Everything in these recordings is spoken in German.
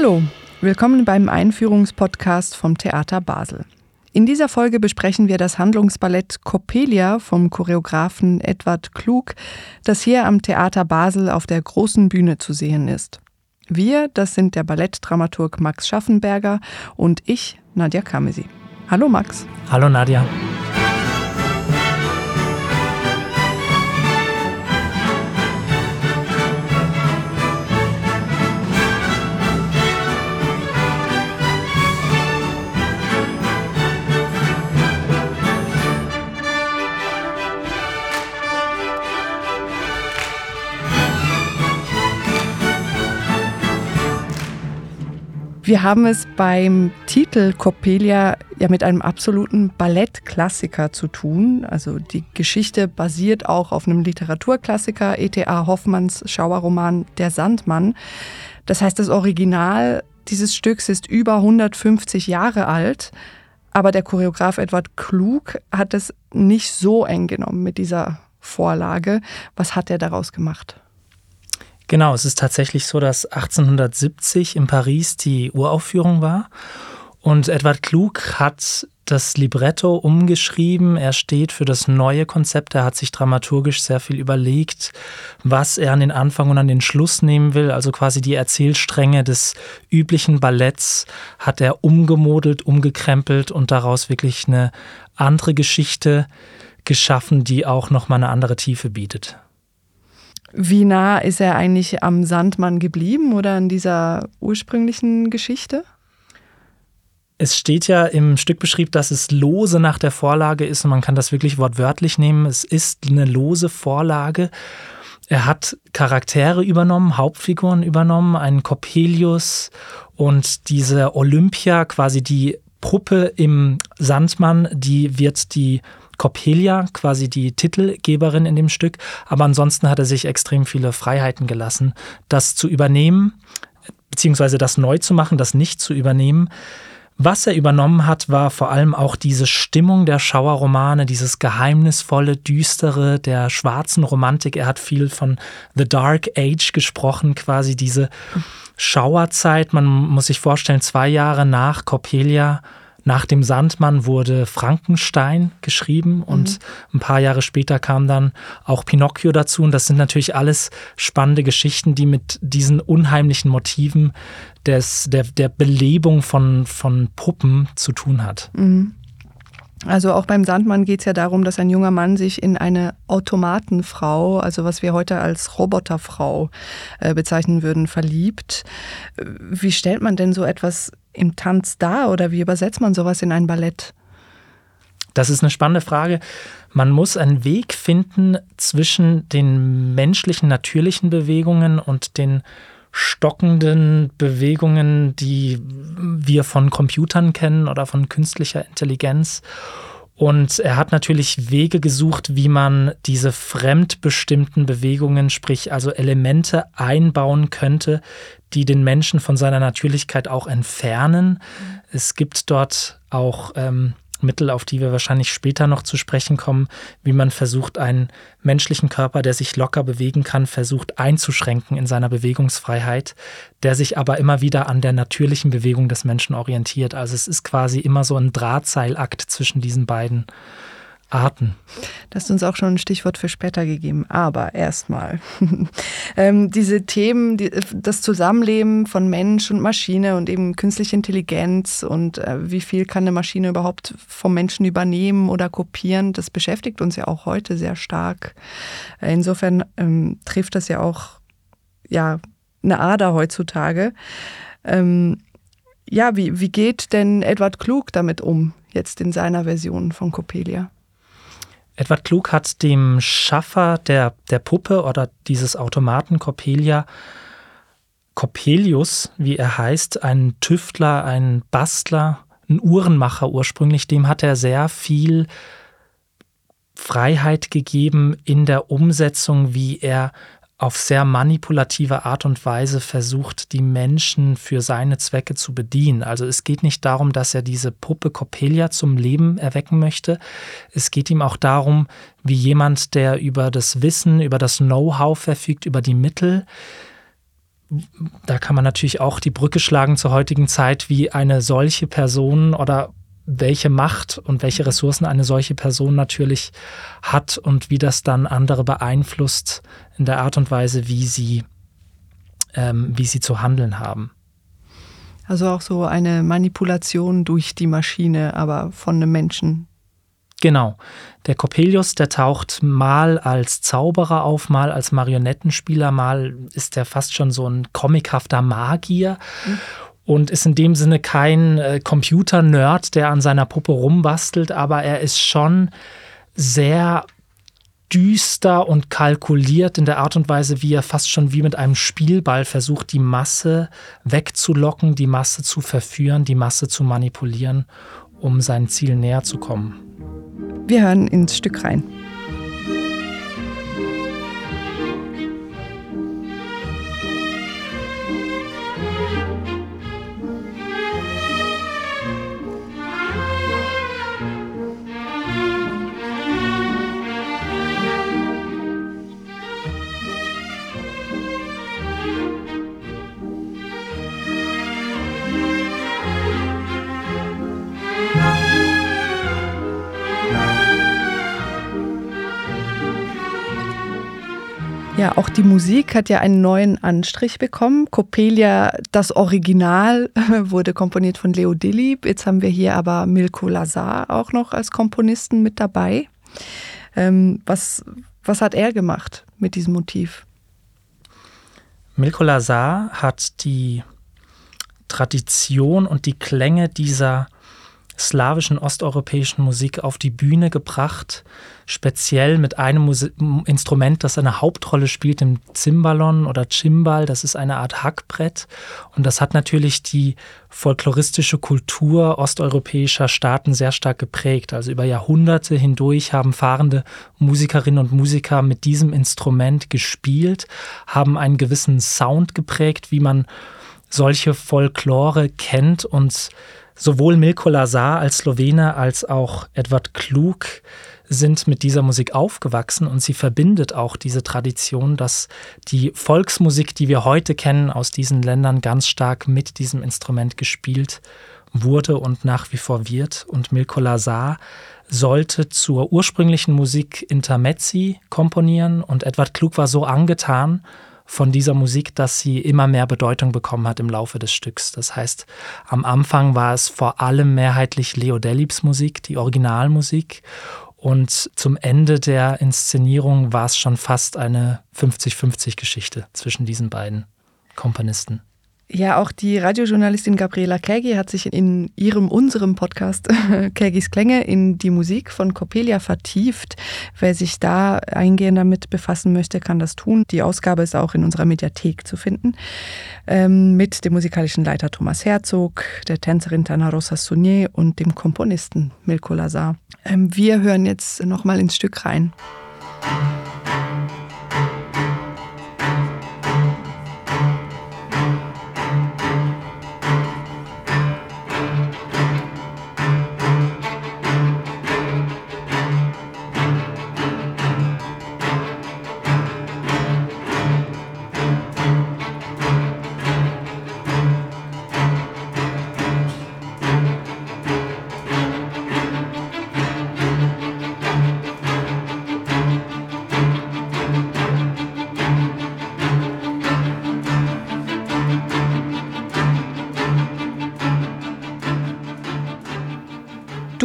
Hallo, willkommen beim Einführungspodcast vom Theater Basel. In dieser Folge besprechen wir das Handlungsballett Coppelia vom Choreografen Edward Klug, das hier am Theater Basel auf der großen Bühne zu sehen ist. Wir, das sind der Ballettdramaturg Max Schaffenberger und ich, Nadja Kamesi. Hallo Max. Hallo Nadja. Wir haben es beim Titel Coppelia ja mit einem absoluten Ballettklassiker zu tun. Also die Geschichte basiert auch auf einem Literaturklassiker, E.T.A. Hoffmanns Schauerroman Der Sandmann. Das heißt, das Original dieses Stücks ist über 150 Jahre alt. Aber der Choreograf Edward Klug hat es nicht so eng genommen mit dieser Vorlage. Was hat er daraus gemacht? Genau, es ist tatsächlich so, dass 1870 in Paris die Uraufführung war und Edward Klug hat das Libretto umgeschrieben. Er steht für das neue Konzept. Er hat sich dramaturgisch sehr viel überlegt, was er an den Anfang und an den Schluss nehmen will. Also quasi die Erzählstränge des üblichen Balletts hat er umgemodelt, umgekrempelt und daraus wirklich eine andere Geschichte geschaffen, die auch nochmal eine andere Tiefe bietet. Wie nah ist er eigentlich am Sandmann geblieben oder an dieser ursprünglichen Geschichte? Es steht ja im Stückbeschrieb, dass es lose nach der Vorlage ist und man kann das wirklich wortwörtlich nehmen. Es ist eine lose Vorlage. Er hat Charaktere übernommen, Hauptfiguren übernommen, einen Coppelius und diese Olympia, quasi die Puppe im Sandmann, die wird die Coppelia, quasi die Titelgeberin in dem Stück. Aber ansonsten hat er sich extrem viele Freiheiten gelassen, das zu übernehmen, beziehungsweise das neu zu machen, das nicht zu übernehmen. Was er übernommen hat, war vor allem auch diese Stimmung der Schauerromane, dieses geheimnisvolle, düstere der schwarzen Romantik. Er hat viel von The Dark Age gesprochen, quasi diese Schauerzeit. Man muss sich vorstellen, zwei Jahre nach Coppelia nach dem Sandmann wurde Frankenstein geschrieben und mhm. ein paar Jahre später kam dann auch Pinocchio dazu. Und das sind natürlich alles spannende Geschichten, die mit diesen unheimlichen Motiven des, der, der Belebung von, von Puppen zu tun hat. Mhm. Also auch beim Sandmann geht es ja darum, dass ein junger Mann sich in eine Automatenfrau, also was wir heute als Roboterfrau äh, bezeichnen würden, verliebt. Wie stellt man denn so etwas im Tanz dar oder wie übersetzt man sowas in ein Ballett? Das ist eine spannende Frage. Man muss einen Weg finden zwischen den menschlichen, natürlichen Bewegungen und den stockenden Bewegungen, die wir von Computern kennen oder von künstlicher Intelligenz. Und er hat natürlich Wege gesucht, wie man diese fremdbestimmten Bewegungen, sprich also Elemente einbauen könnte, die den Menschen von seiner Natürlichkeit auch entfernen. Es gibt dort auch ähm, Mittel, auf die wir wahrscheinlich später noch zu sprechen kommen, wie man versucht, einen menschlichen Körper, der sich locker bewegen kann, versucht einzuschränken in seiner Bewegungsfreiheit, der sich aber immer wieder an der natürlichen Bewegung des Menschen orientiert. Also es ist quasi immer so ein Drahtseilakt zwischen diesen beiden Arten. Das hast uns auch schon ein Stichwort für später gegeben. Aber erstmal. ähm, diese Themen, die, das Zusammenleben von Mensch und Maschine und eben künstliche Intelligenz und äh, wie viel kann eine Maschine überhaupt vom Menschen übernehmen oder kopieren, das beschäftigt uns ja auch heute sehr stark. Insofern ähm, trifft das ja auch ja, eine Ader heutzutage. Ähm, ja, wie, wie geht denn Edward Klug damit um, jetzt in seiner Version von Coppelia? Edward Klug hat dem Schaffer der, der Puppe oder dieses Automaten Coppelia Coppelius, wie er heißt, ein Tüftler, ein Bastler, ein Uhrenmacher ursprünglich, dem hat er sehr viel Freiheit gegeben in der Umsetzung, wie er auf sehr manipulative Art und Weise versucht, die Menschen für seine Zwecke zu bedienen. Also es geht nicht darum, dass er diese Puppe Coppelia zum Leben erwecken möchte. Es geht ihm auch darum, wie jemand, der über das Wissen, über das Know-how verfügt, über die Mittel, da kann man natürlich auch die Brücke schlagen zur heutigen Zeit, wie eine solche Person oder welche Macht und welche Ressourcen eine solche Person natürlich hat und wie das dann andere beeinflusst in der Art und Weise, wie sie, ähm, wie sie zu handeln haben. Also auch so eine Manipulation durch die Maschine, aber von einem Menschen. Genau. Der Coppelius, der taucht mal als Zauberer auf, mal als Marionettenspieler, mal ist er fast schon so ein comichafter Magier. Mhm und ist in dem Sinne kein äh, Computer-Nerd, der an seiner Puppe rumbastelt, aber er ist schon sehr düster und kalkuliert in der Art und Weise, wie er fast schon wie mit einem Spielball versucht, die Masse wegzulocken, die Masse zu verführen, die Masse zu manipulieren, um seinem Ziel näher zu kommen. Wir hören ins Stück rein. Ja, auch die Musik hat ja einen neuen Anstrich bekommen. Coppelia, das Original, wurde komponiert von Leo Dillib. Jetzt haben wir hier aber Milko Lazar auch noch als Komponisten mit dabei. Ähm, was, was hat er gemacht mit diesem Motiv? Milko Lazar hat die Tradition und die Klänge dieser slawischen osteuropäischen Musik auf die Bühne gebracht, speziell mit einem Musi Instrument, das eine Hauptrolle spielt, dem Zimbalon oder Chimbal. Das ist eine Art Hackbrett und das hat natürlich die folkloristische Kultur osteuropäischer Staaten sehr stark geprägt. Also über Jahrhunderte hindurch haben fahrende Musikerinnen und Musiker mit diesem Instrument gespielt, haben einen gewissen Sound geprägt, wie man solche Folklore kennt und Sowohl Milko Lazar als Slowene als auch Edward Klug sind mit dieser Musik aufgewachsen und sie verbindet auch diese Tradition, dass die Volksmusik, die wir heute kennen aus diesen Ländern, ganz stark mit diesem Instrument gespielt wurde und nach wie vor wird. Und Milko Lazar sollte zur ursprünglichen Musik Intermezzi komponieren und Edward Klug war so angetan von dieser Musik, dass sie immer mehr Bedeutung bekommen hat im Laufe des Stücks. Das heißt, am Anfang war es vor allem mehrheitlich Leo Delibs Musik, die Originalmusik. Und zum Ende der Inszenierung war es schon fast eine 50-50-Geschichte zwischen diesen beiden Komponisten. Ja, auch die Radiojournalistin Gabriela Kägi hat sich in ihrem, unserem Podcast Kägis Klänge in die Musik von Coppelia vertieft. Wer sich da eingehend damit befassen möchte, kann das tun. Die Ausgabe ist auch in unserer Mediathek zu finden. Ähm, mit dem musikalischen Leiter Thomas Herzog, der Tänzerin Tana Rosa Sunier und dem Komponisten Milko Lazar. Ähm, wir hören jetzt nochmal ins Stück rein.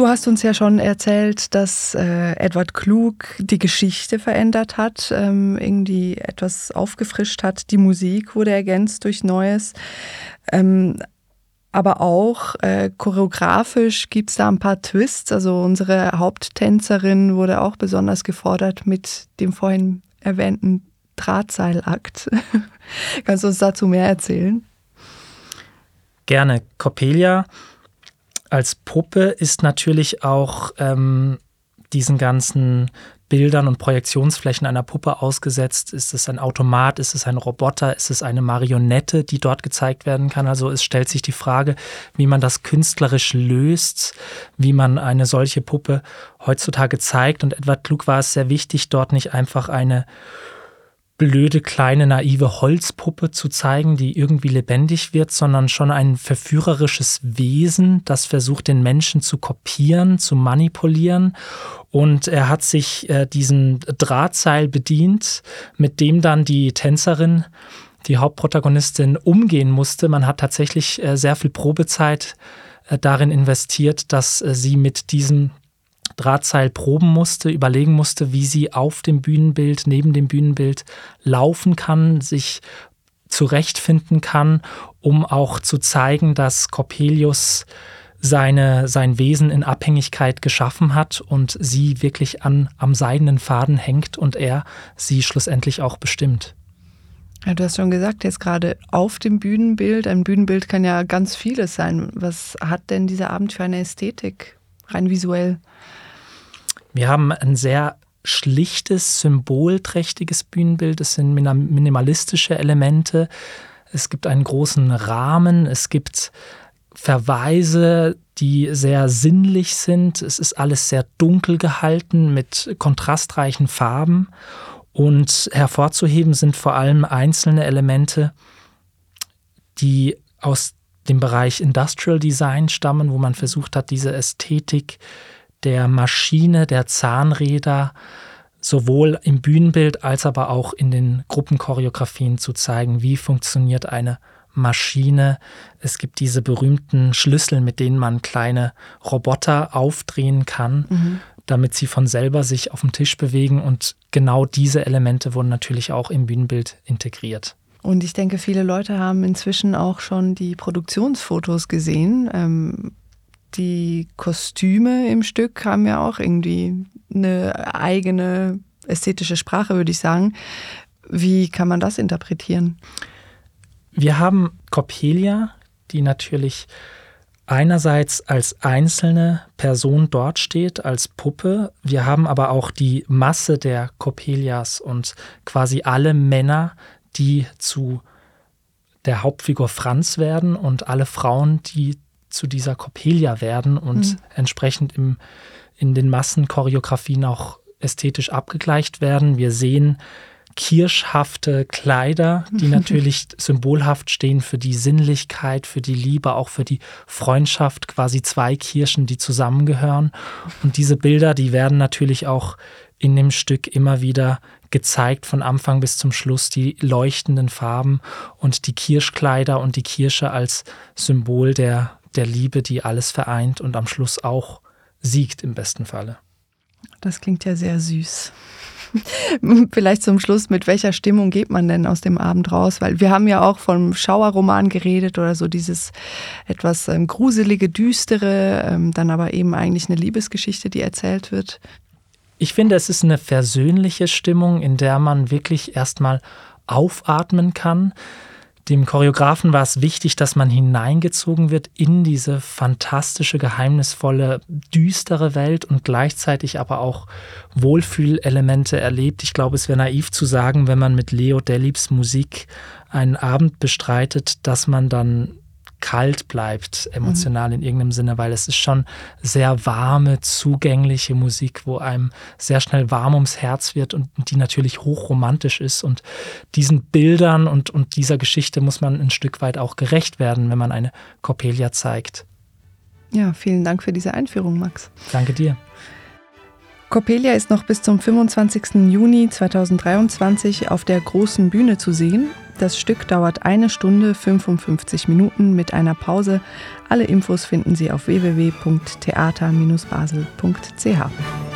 Du hast uns ja schon erzählt, dass äh, Edward Klug die Geschichte verändert hat, ähm, irgendwie etwas aufgefrischt hat. Die Musik wurde ergänzt durch Neues. Ähm, aber auch äh, choreografisch gibt es da ein paar Twists. Also unsere Haupttänzerin wurde auch besonders gefordert mit dem vorhin erwähnten Drahtseilakt. Kannst du uns dazu mehr erzählen? Gerne. Coppelia als Puppe ist natürlich auch ähm, diesen ganzen Bildern und Projektionsflächen einer Puppe ausgesetzt. Ist es ein Automat? Ist es ein Roboter? Ist es eine Marionette, die dort gezeigt werden kann? Also es stellt sich die Frage, wie man das künstlerisch löst, wie man eine solche Puppe heutzutage zeigt. Und Edward Klug war es sehr wichtig, dort nicht einfach eine blöde, kleine, naive Holzpuppe zu zeigen, die irgendwie lebendig wird, sondern schon ein verführerisches Wesen, das versucht, den Menschen zu kopieren, zu manipulieren. Und er hat sich äh, diesen Drahtseil bedient, mit dem dann die Tänzerin, die Hauptprotagonistin, umgehen musste. Man hat tatsächlich äh, sehr viel Probezeit äh, darin investiert, dass äh, sie mit diesem Drahtseil proben musste, überlegen musste, wie sie auf dem Bühnenbild, neben dem Bühnenbild laufen kann, sich zurechtfinden kann, um auch zu zeigen, dass Coppelius seine, sein Wesen in Abhängigkeit geschaffen hat und sie wirklich an, am seidenen Faden hängt und er sie schlussendlich auch bestimmt. Ja, du hast schon gesagt, jetzt gerade auf dem Bühnenbild. Ein Bühnenbild kann ja ganz vieles sein. Was hat denn dieser Abend für eine Ästhetik, rein visuell? Wir haben ein sehr schlichtes, symbolträchtiges Bühnenbild. Es sind minimalistische Elemente. Es gibt einen großen Rahmen. Es gibt Verweise, die sehr sinnlich sind. Es ist alles sehr dunkel gehalten mit kontrastreichen Farben. Und hervorzuheben sind vor allem einzelne Elemente, die aus dem Bereich Industrial Design stammen, wo man versucht hat, diese Ästhetik der Maschine, der Zahnräder sowohl im Bühnenbild als aber auch in den Gruppenchoreografien zu zeigen, wie funktioniert eine Maschine. Es gibt diese berühmten Schlüssel, mit denen man kleine Roboter aufdrehen kann, mhm. damit sie von selber sich auf dem Tisch bewegen. Und genau diese Elemente wurden natürlich auch im Bühnenbild integriert. Und ich denke, viele Leute haben inzwischen auch schon die Produktionsfotos gesehen. Ähm, die Kostüme im Stück haben ja auch irgendwie eine eigene ästhetische Sprache, würde ich sagen. Wie kann man das interpretieren? Wir haben Coppelia, die natürlich einerseits als einzelne Person dort steht, als Puppe. Wir haben aber auch die Masse der Coppelias und quasi alle Männer, die zu der Hauptfigur Franz werden und alle Frauen, die zu dieser Coppelia werden und mhm. entsprechend im, in den Massenchoreografien auch ästhetisch abgegleicht werden. Wir sehen kirschhafte Kleider, die natürlich symbolhaft stehen für die Sinnlichkeit, für die Liebe, auch für die Freundschaft, quasi zwei Kirschen, die zusammengehören. Und diese Bilder, die werden natürlich auch in dem Stück immer wieder gezeigt, von Anfang bis zum Schluss, die leuchtenden Farben und die Kirschkleider und die Kirsche als Symbol der, der Liebe, die alles vereint und am Schluss auch siegt im besten Falle. Das klingt ja sehr süß. Vielleicht zum Schluss, mit welcher Stimmung geht man denn aus dem Abend raus? Weil wir haben ja auch vom Schauerroman geredet oder so dieses etwas ähm, gruselige, düstere, ähm, dann aber eben eigentlich eine Liebesgeschichte, die erzählt wird. Ich finde, es ist eine versöhnliche Stimmung, in der man wirklich erstmal aufatmen kann. Dem Choreografen war es wichtig, dass man hineingezogen wird in diese fantastische, geheimnisvolle, düstere Welt und gleichzeitig aber auch Wohlfühlelemente erlebt. Ich glaube, es wäre naiv zu sagen, wenn man mit Leo Delibs Musik einen Abend bestreitet, dass man dann kalt bleibt, emotional mhm. in irgendeinem Sinne, weil es ist schon sehr warme, zugängliche Musik, wo einem sehr schnell warm ums Herz wird und die natürlich hochromantisch ist. Und diesen Bildern und, und dieser Geschichte muss man ein Stück weit auch gerecht werden, wenn man eine Coppelia zeigt. Ja, vielen Dank für diese Einführung, Max. Danke dir. Coppelia ist noch bis zum 25. Juni 2023 auf der großen Bühne zu sehen das Stück dauert eine Stunde 55 Minuten mit einer Pause. Alle Infos finden Sie auf www.theater-basel.ch.